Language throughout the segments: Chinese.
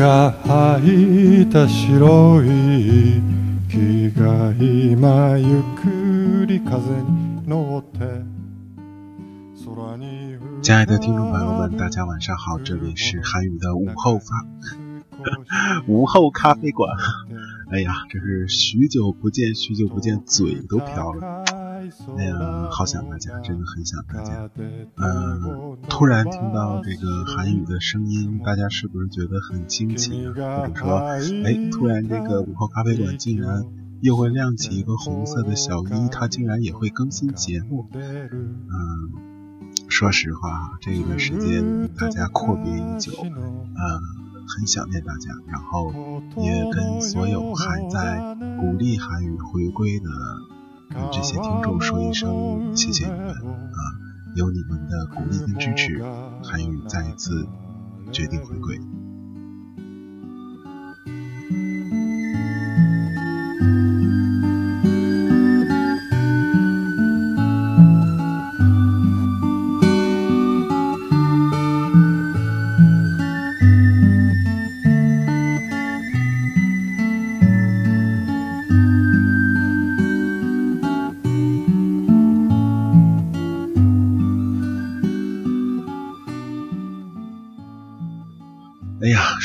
が吐いた白い木が今ゆっくり風に乗って亲爱的听众朋友们，大家晚上好，这里是韩语的午后发午后咖啡馆。哎呀，这是许久不见，许久不见，嘴都瓢了。 哎呀，好想大家，真的很想大家。嗯，突然听到这个韩语的声音，大家是不是觉得很惊奇啊？或者说，哎，突然这个午后咖啡馆竟然又会亮起一个红色的小一，它竟然也会更新节目。嗯，说实话，这一段时间大家阔别已久，嗯，很想念大家，然后也跟所有还在鼓励韩语回归的。跟这些听众说一声谢谢你们啊！有你们的鼓励跟支持，韩语再一次决定回归。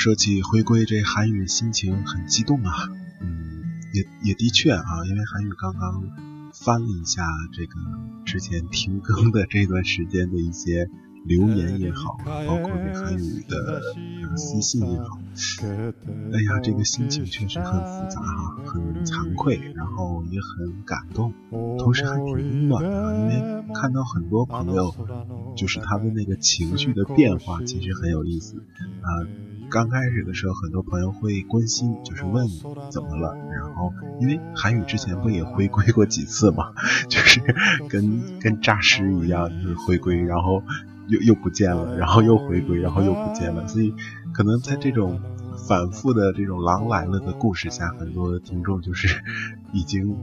说起回归，这韩语心情很激动啊，嗯，也也的确啊，因为韩语刚刚翻了一下这个之前停更的这段时间的一些留言也好，包括这韩语的私信也好，哎呀，这个心情确实很复杂哈，很惭愧，然后也很感动，同时还挺温暖的，因为看到很多朋友，就是他们那个情绪的变化，其实很有意思啊。刚开始的时候，很多朋友会关心，就是问怎么了。然后，因为韩语之前不也回归过几次嘛，就是跟跟诈尸一样，就是回归，然后又又不见了，然后又回归，然后又不见了。所以，可能在这种。反复的这种狼来了的故事下，很多听众就是已经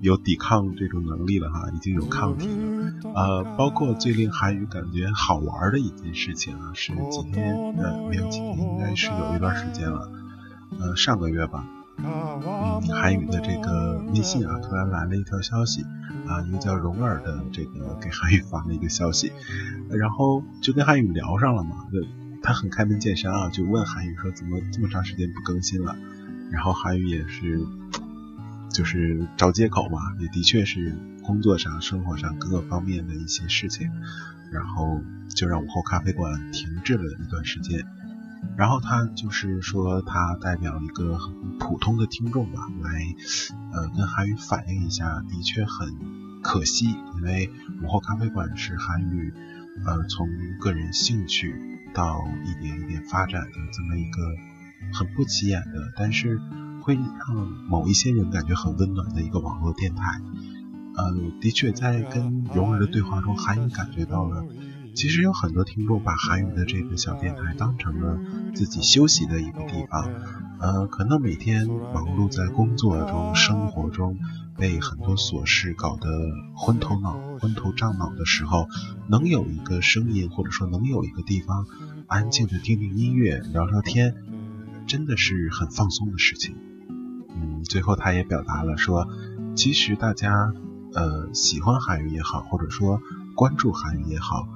有抵抗这种能力了哈，已经有抗体了。呃，包括最令韩语感觉好玩的一件事情啊，是今天呃没有几天，应该是有一段时间了，呃上个月吧，嗯，韩语的这个微信啊，突然来了一条消息啊，一个叫蓉儿的这个给韩语发了一个消息，然后就跟韩语聊上了嘛。他很开门见山啊，就问韩语说怎么这么长时间不更新了？然后韩语也是，就是找借口嘛，也的确是工作上、生活上各个方面的一些事情，然后就让午后咖啡馆停滞了一段时间。然后他就是说，他代表一个很普通的听众吧，来呃跟韩语反映一下，的确很可惜，因为午后咖啡馆是韩语呃从个人兴趣。到一点一点发展的这么一个很不起眼的，但是会让某一些人感觉很温暖的一个网络电台。呃，的确在跟蓉儿的对话中，韩语感觉到了，其实有很多听众把韩语的这个小电台当成了自己休息的一个地方。呃，可能每天忙碌在工作中、生活中，被很多琐事搞得昏头脑、昏头胀脑的时候，能有一个声音，或者说能有一个地方安静的听听音乐、聊聊天，真的是很放松的事情。嗯，最后他也表达了说，其实大家呃喜欢韩语也好，或者说关注韩语也好，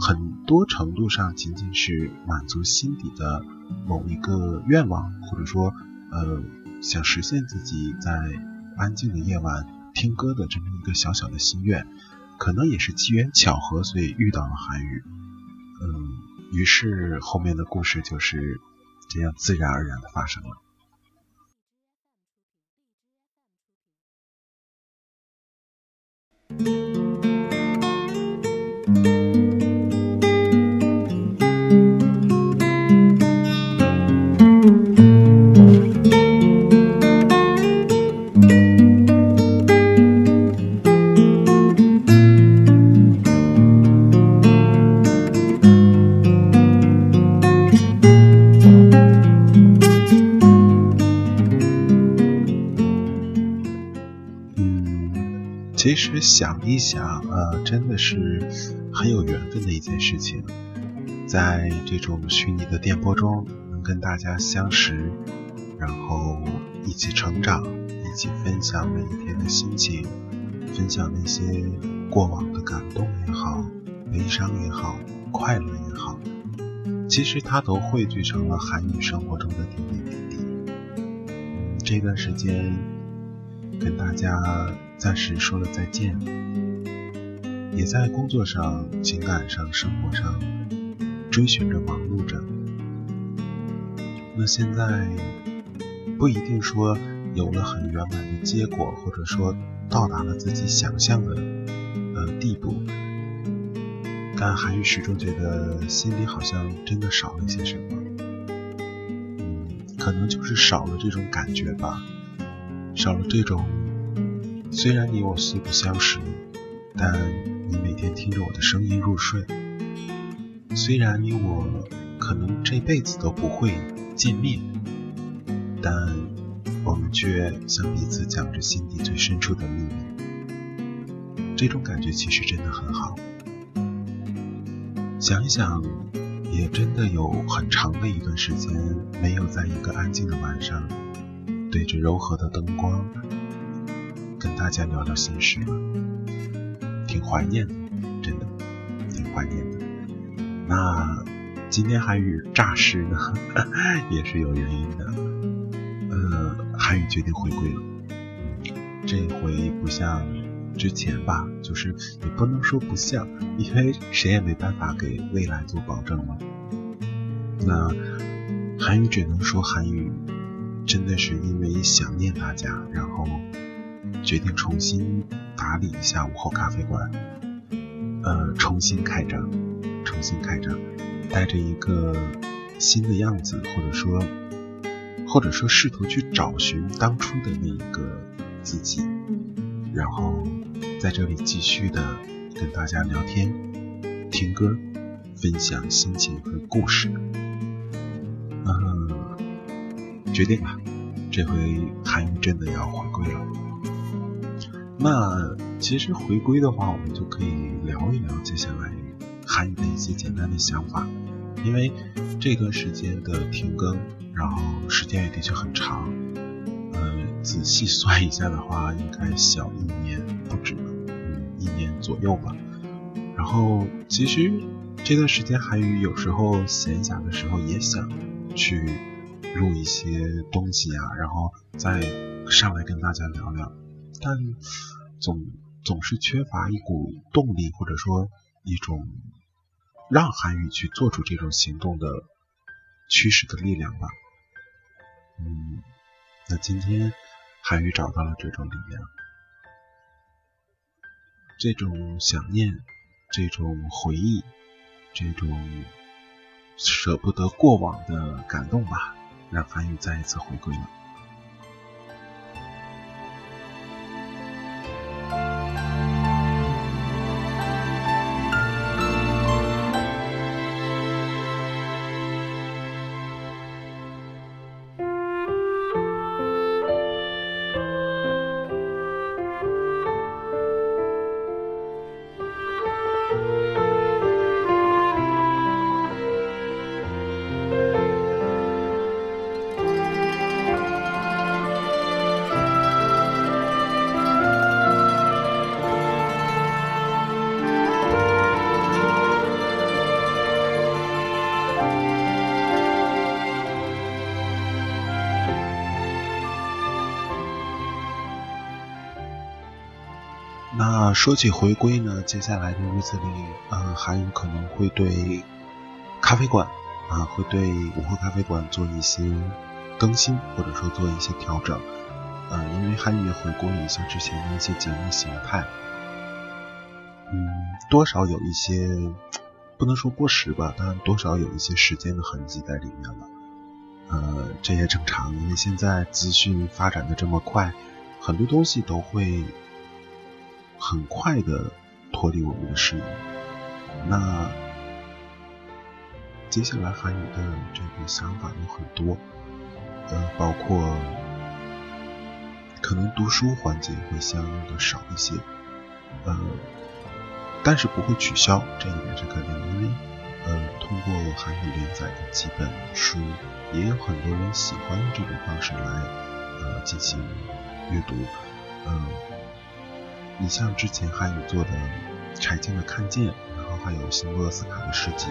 很多程度上仅仅是满足心底的某一个愿望，或者说呃想实现自己在。安静的夜晚听歌的这么一个小小的心愿，可能也是机缘巧合，所以遇到了韩语。嗯，于是后面的故事就是这样自然而然的发生了。其实想一想，呃，真的是很有缘分的一件事情，在这种虚拟的电波中能跟大家相识，然后一起成长，一起分享每一天的心情，分享那些过往的感动也好，悲伤也好，快乐也好，其实它都汇聚成了韩语生活中的点点滴滴。嗯，这段时间跟大家。暂时说了再见，也在工作上、情感上、生活上追寻着、忙碌着。那现在不一定说有了很圆满的结果，或者说到达了自己想象的呃地步，但韩语始终觉得心里好像真的少了些什么。嗯，可能就是少了这种感觉吧，少了这种。虽然你我素不相识，但你每天听着我的声音入睡。虽然你我可能这辈子都不会见面，但我们却向彼此讲着心底最深处的秘密。这种感觉其实真的很好。想一想，也真的有很长的一段时间没有在一个安静的晚上，对着柔和的灯光。跟大家聊聊心事了，挺怀念的，真的挺怀念的。那今天韩语诈尸呢，也是有原因的。呃，韩语决定回归了，这回不像之前吧，就是也不能说不像，因为谁也没办法给未来做保证嘛。那韩语只能说韩语真的是因为想念大家，然后。决定重新打理一下午后咖啡馆，呃，重新开张，重新开张，带着一个新的样子，或者说，或者说试图去找寻当初的那一个自己，然后在这里继续的跟大家聊天、听歌、分享心情和故事。嗯，决定了，这回韩语真的要回归了。那其实回归的话，我们就可以聊一聊接下来韩语的一些简单的想法。因为这段时间的停更，然后时间也的确很长，呃，仔细算一下的话，应该小一年不止，嗯，一年左右吧。然后其实这段时间韩语有时候闲暇的时候也想去录一些东西啊，然后再上来跟大家聊聊。但总总是缺乏一股动力，或者说一种让韩语去做出这种行动的驱使的力量吧。嗯，那今天韩语找到了这种力量，这种想念，这种回忆，这种舍不得过往的感动吧，让韩语再一次回归了。说起回归呢，接下来的日子里，呃，韩语可能会对咖啡馆啊，会对午后咖啡馆做一些更新，或者说做一些调整。呃，因为韩语回归了一下之前的一些节目形态，嗯，多少有一些不能说过时吧，但多少有一些时间的痕迹在里面了。呃，这也正常，因为现在资讯发展的这么快，很多东西都会很快的脱离我们的视野。那接下来韩语的这个想法有很多，呃，包括。可能读书环节会相应的少一些，呃，但是不会取消，这一点是肯定的，因为呃，通过韩语连载的几本书，也有很多人喜欢用这种方式来呃进行阅读，嗯，你像之前韩语做的柴静的《看见》，然后还有辛波斯卡的诗集，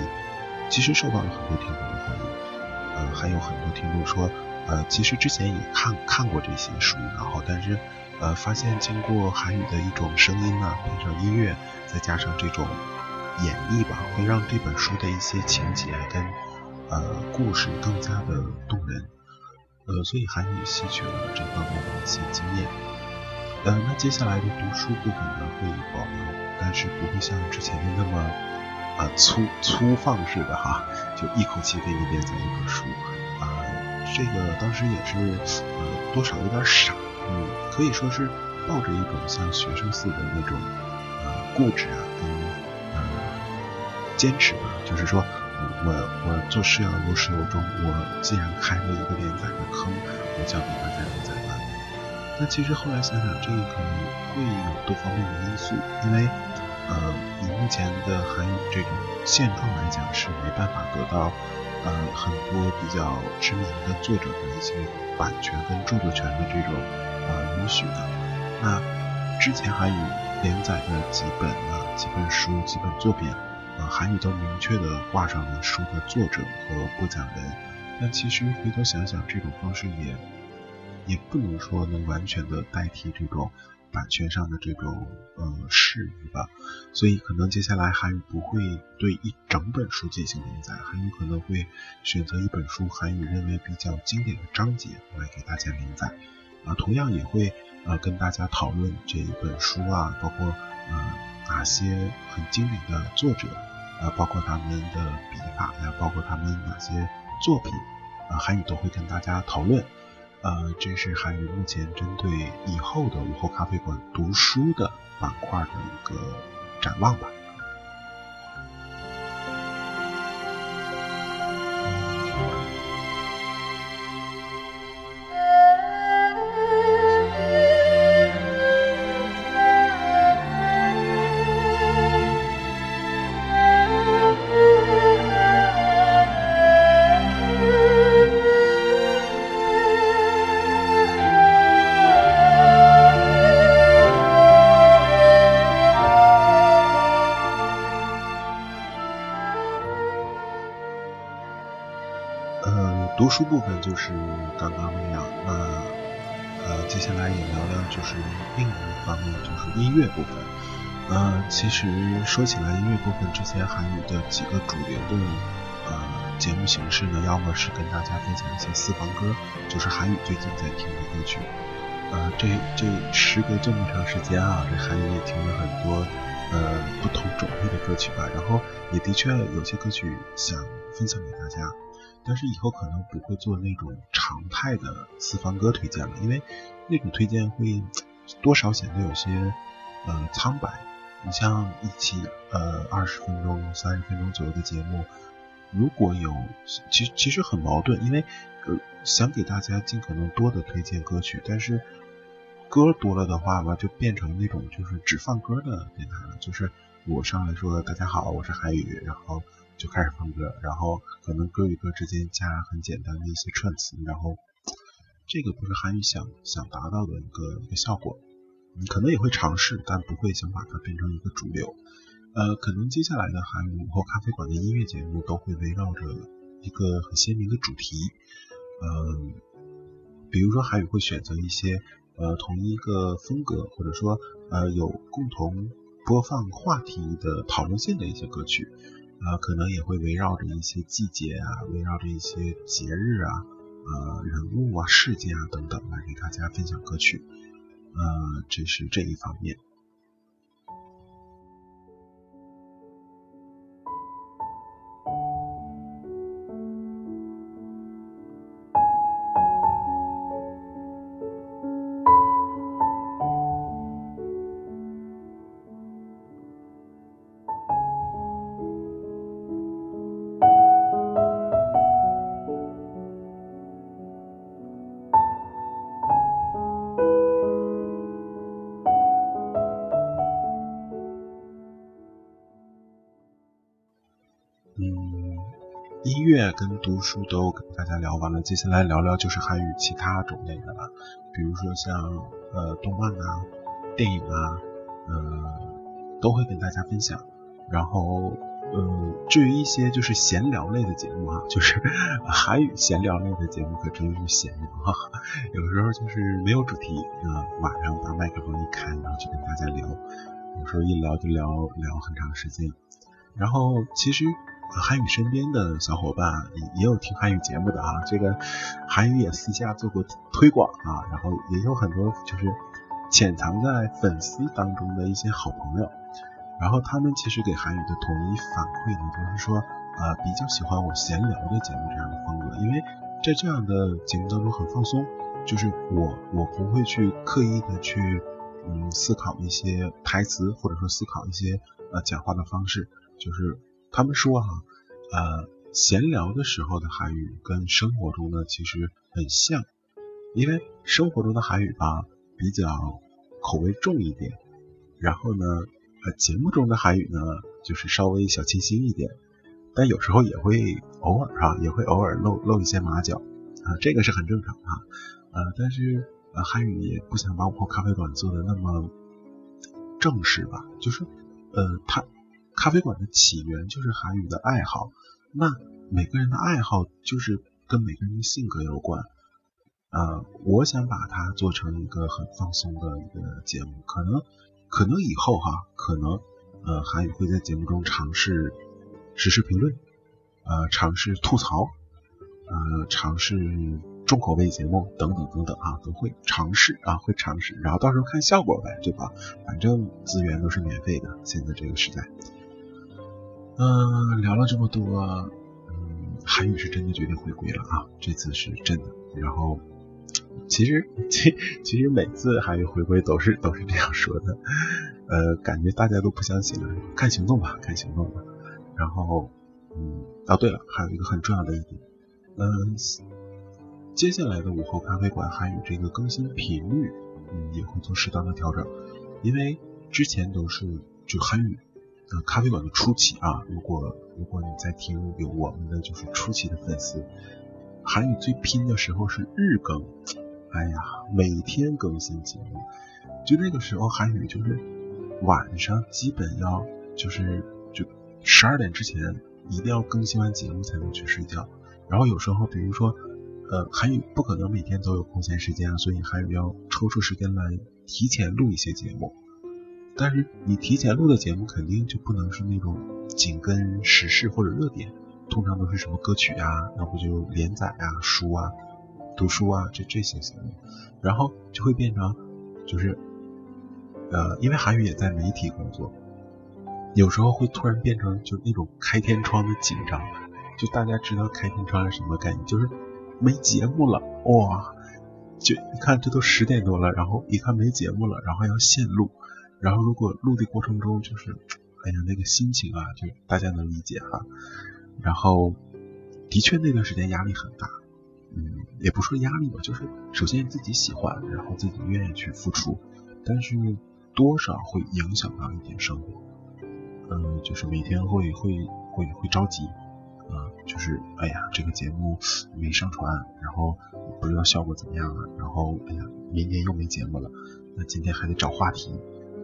其实受到了很多听众的欢迎，呃，还有很多听众说。呃，其实之前也看看过这些书，然后但是呃，发现经过韩语的一种声音啊，配上音乐，再加上这种演绎吧，会让这本书的一些情节跟呃故事更加的动人。呃，所以韩语吸取了这方面的一些经验。呃，那接下来的读书部分呢会保留，但是不会像之前的那么啊粗粗放式的哈，就一口气给你连载一本书。啊这个当时也是，呃，多少有点傻，嗯，可以说是抱着一种像学生似的那种，呃，固执啊，跟呃坚持吧。就是说，我我做事要有始有终。我既然开了一个连载的坑，我就要给大家连载。但其实后来想想，这个可能会有多方面的因素，因为，呃，以目前的韩语这种现状来讲，是没办法得到。呃，很多比较知名的作者的一些版权跟著作权的这种呃允许的。那之前韩语连载的几本啊、几本书、几本作品，呃，韩语都明确的挂上了书的作者和播讲人。但其实回头想想，这种方式也也不能说能完全的代替这种。版权上的这种呃事宜吧，所以可能接下来韩语不会对一整本书进行连载，韩语可能会选择一本书，韩语认为比较经典的章节来给大家连载啊，同样也会呃跟大家讨论这一本书啊，包括呃哪些很经典的作者啊，包括他们的笔法呀，包括他们哪些作品啊，韩语都会跟大家讨论。呃，这是韩语目前针对以后的午后咖啡馆读书的板块的一个展望吧。书部分就是刚刚那样，那呃，接下来也聊聊就是另一方面就是音乐部分。呃，其实说起来音乐部分，之前韩语的几个主流的呃节目形式呢，要么是跟大家分享一些私房歌，就是韩语最近在听的歌曲。呃，这这时隔这么长时间啊，这韩语也听了很多呃不同种类的歌曲吧，然后也的确有些歌曲想分享给大家。但是以后可能不会做那种常态的四方歌推荐了，因为那种推荐会多少显得有些呃苍白。你像一期呃二十分钟、三十分钟左右的节目，如果有其其实很矛盾，因为呃想给大家尽可能多的推荐歌曲，但是歌多了的话吧，就变成那种就是只放歌的电台了。就是我上来说大家好，我是海宇，然后。就开始放歌，然后可能歌与歌之间加很简单的一些串词，然后这个不是韩语想想达到的一个一个效果。你可能也会尝试，但不会想把它变成一个主流。呃，可能接下来的韩语或咖啡馆的音乐节目都会围绕着一个很鲜明的主题。嗯，比如说韩语会选择一些呃同一个风格，或者说呃有共同播放话题的讨论性的一些歌曲，呃可能也会围绕着一些季节啊，围绕着一些节日啊，呃人物啊、事件啊等等来给大家分享歌曲，呃这是这一方面。乐跟读书都跟大家聊完了，接下来聊聊就是韩语其他种类的了，比如说像呃动漫啊、电影啊，呃都会跟大家分享。然后呃至于一些就是闲聊类的节目啊，就是 韩语闲聊类的节目可真是闲聊哈，有时候就是没有主题啊，晚上把麦克风一开，然后就跟大家聊，有时候一聊就聊聊很长时间。然后其实。韩语身边的小伙伴也也有听韩语节目的啊，这个韩语也私下做过推广啊，然后也有很多就是潜藏在粉丝当中的一些好朋友，然后他们其实给韩语的统一反馈呢，就是说呃比较喜欢我闲聊的节目这样的风格，因为在这样的节目当中很放松，就是我我不会去刻意的去嗯思考一些台词或者说思考一些呃讲话的方式，就是。他们说哈，呃，闲聊的时候的韩语跟生活中呢其实很像，因为生活中的韩语吧比较口味重一点，然后呢，呃，节目中的韩语呢就是稍微小清新一点，但有时候也会偶尔哈也会偶尔露露一些马脚啊，这个是很正常啊，呃，但是呃韩语也不想把我咖啡馆做的那么正式吧，就是呃他。咖啡馆的起源就是韩语的爱好，那每个人的爱好就是跟每个人的性格有关。呃，我想把它做成一个很放松的一个节目，可能可能以后哈，可能呃韩语会在节目中尝试实时评论，呃尝试吐槽，呃尝试。重口味节目等等等等啊，都会尝试啊，会尝试，然后到时候看效果呗，对吧？反正资源都是免费的，现在这个时代。嗯，聊了这么多，嗯，韩语是真的决定回归了啊，这次是真的。然后，其实 其其实每次韩语回归都是都是这样说的，呃，感觉大家都不相信了，看行动吧，看行动吧。然后，嗯，哦对了，还有一个很重要的一点，嗯，接下来的午后咖啡馆韩语这个更新频率，嗯，也会做适当的调整，因为之前都是就韩语。呃，咖啡馆的初期啊，如果如果你在听有我们的就是初期的粉丝，韩语最拼的时候是日更，哎呀，每天更新节目，就那个时候韩语就是晚上基本要就是就十二点之前一定要更新完节目才能去睡觉，然后有时候比如说呃韩语不可能每天都有空闲时间啊，所以韩语要抽出时间来提前录一些节目。但是你提前录的节目肯定就不能是那种紧跟时事或者热点，通常都是什么歌曲啊，要不就连载啊、书啊、读书啊这这些节目，然后就会变成就是呃，因为韩语也在媒体工作，有时候会突然变成就那种开天窗的紧张，就大家知道开天窗是什么概念，就是没节目了哇，就一看这都十点多了，然后一看没节目了，然后要现录。然后，如果录的过程中就是，哎呀，那个心情啊，就大家能理解哈。然后，的确那段时间压力很大，嗯，也不说压力吧，就是首先自己喜欢，然后自己愿意去付出，但是多少会影响到一点生活，嗯，就是每天会会会会着急，啊，就是哎呀，这个节目没上传，然后不知道效果怎么样啊，然后哎呀，明天又没节目了，那今天还得找话题。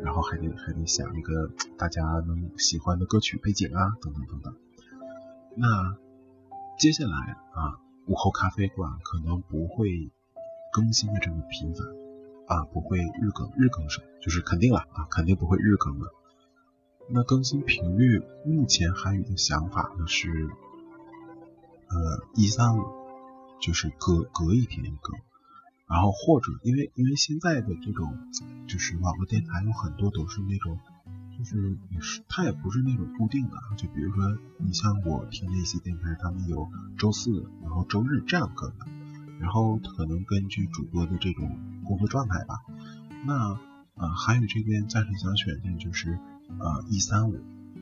然后还得还得想一个大家能喜欢的歌曲背景啊，等等等等。那接下来啊，午后咖啡馆可能不会更新的这么频繁啊不会日更，日更少就是肯定了啊，肯定不会日更了。那更新频率，目前韩语的想法呢是，呃一三五，就是隔隔一天更，然后或者因为因为现在的这种就是网络电台有很多都是那种。就是也是，它也不是那种固定的，就比如说，你像我听的一些电台，他们有周四，然后周日这样更的，然后可能根据主播的这种工作状态吧。那呃，韩语这边暂时想选定就是呃一三五，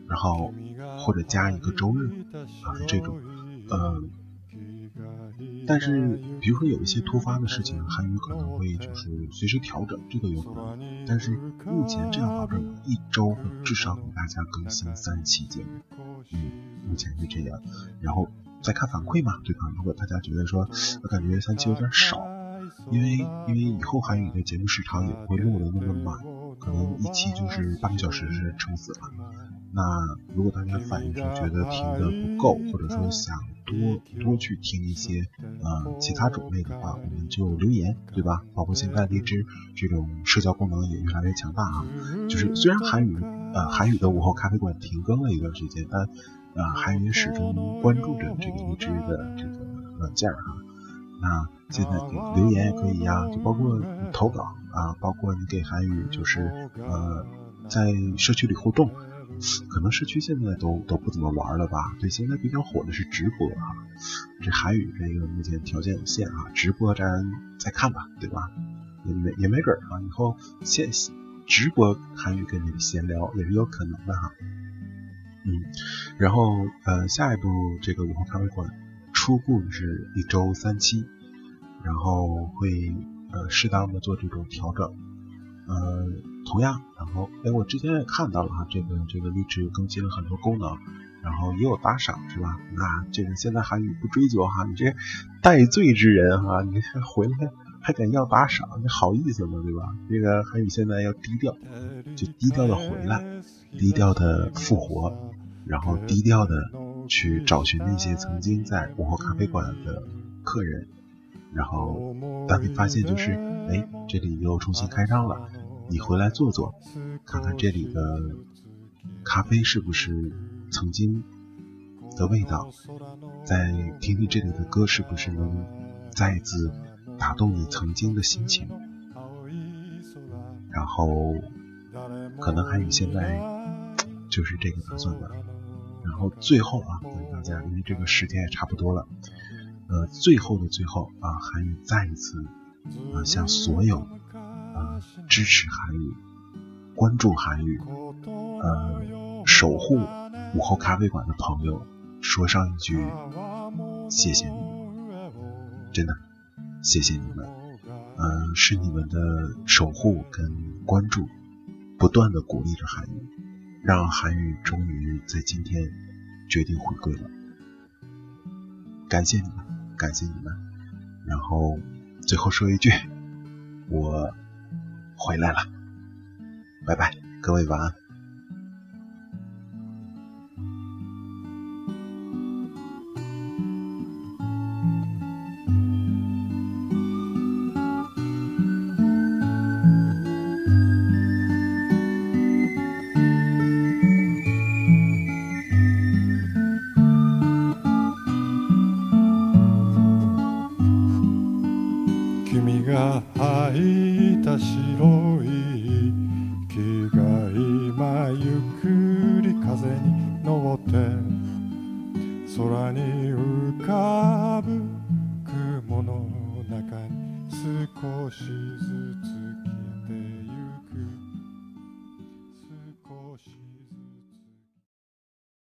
然后或者加一个周日啊这种，呃。但是，比如说有一些突发的事情，韩语可能会就是随时调整，这个有可能。但是目前这样保证一周至少给大家更新三期节目，嗯，目前是这样。然后再看反馈嘛，对吧？如果大家觉得说，我感觉三期有点少，因为因为以后韩语的节目时长也不会录的那么满，可能一期就是半个小时是撑死了。那如果大家反映说觉得听的不够，或者说想多多去听一些呃其他种类的话，我们就留言，对吧？包括现在荔枝这种社交功能也越来越强大啊。就是虽然韩语呃韩语的午后咖啡馆停更了一段时间，但呃韩语始终关注着这个荔枝的这个软件哈。那现在给留言也可以呀，就包括投稿啊，包括你给韩语就是呃在社区里互动。可能市区现在都都不怎么玩了吧？对，现在比较火的是直播哈。这韩语这个目前条件有限哈，直播咱再看吧，对吧？也没也没准啊，以后现直播韩语跟你们闲聊也是有可能的哈。嗯，然后呃，下一步这个午后咖啡馆初步是一周三期，然后会呃适当的做这种调整，呃。同样，然后哎，我之前也看到了哈，这个这个荔枝更新了很多功能，然后也有打赏是吧？那这个现在韩语不追究哈，你这戴罪之人哈，你还回来还敢要打赏，你好意思吗？对吧？这个韩语现在要低调，就低调的回来，低调的复活，然后低调的去找寻那些曾经在午后咖啡馆的客人，然后当你发现就是哎，这里又重新开张了。你回来坐坐，看看这里的咖啡是不是曾经的味道，再听听这里的歌是不是能再一次打动你曾经的心情。然后可能还有现在就是这个打算吧。然后最后啊，跟大家因为这个时间也差不多了，呃，最后的最后啊，韩语再一次啊向所有。支持韩语，关注韩语，呃，守护午后咖啡馆的朋友，说上一句谢谢你。们，真的谢谢你们，嗯，是你们的守护跟关注，不断的鼓励着韩语，让韩语终于在今天决定回归了，感谢你们，感谢你们，然后最后说一句，我。回来了，拜拜，各位晚安。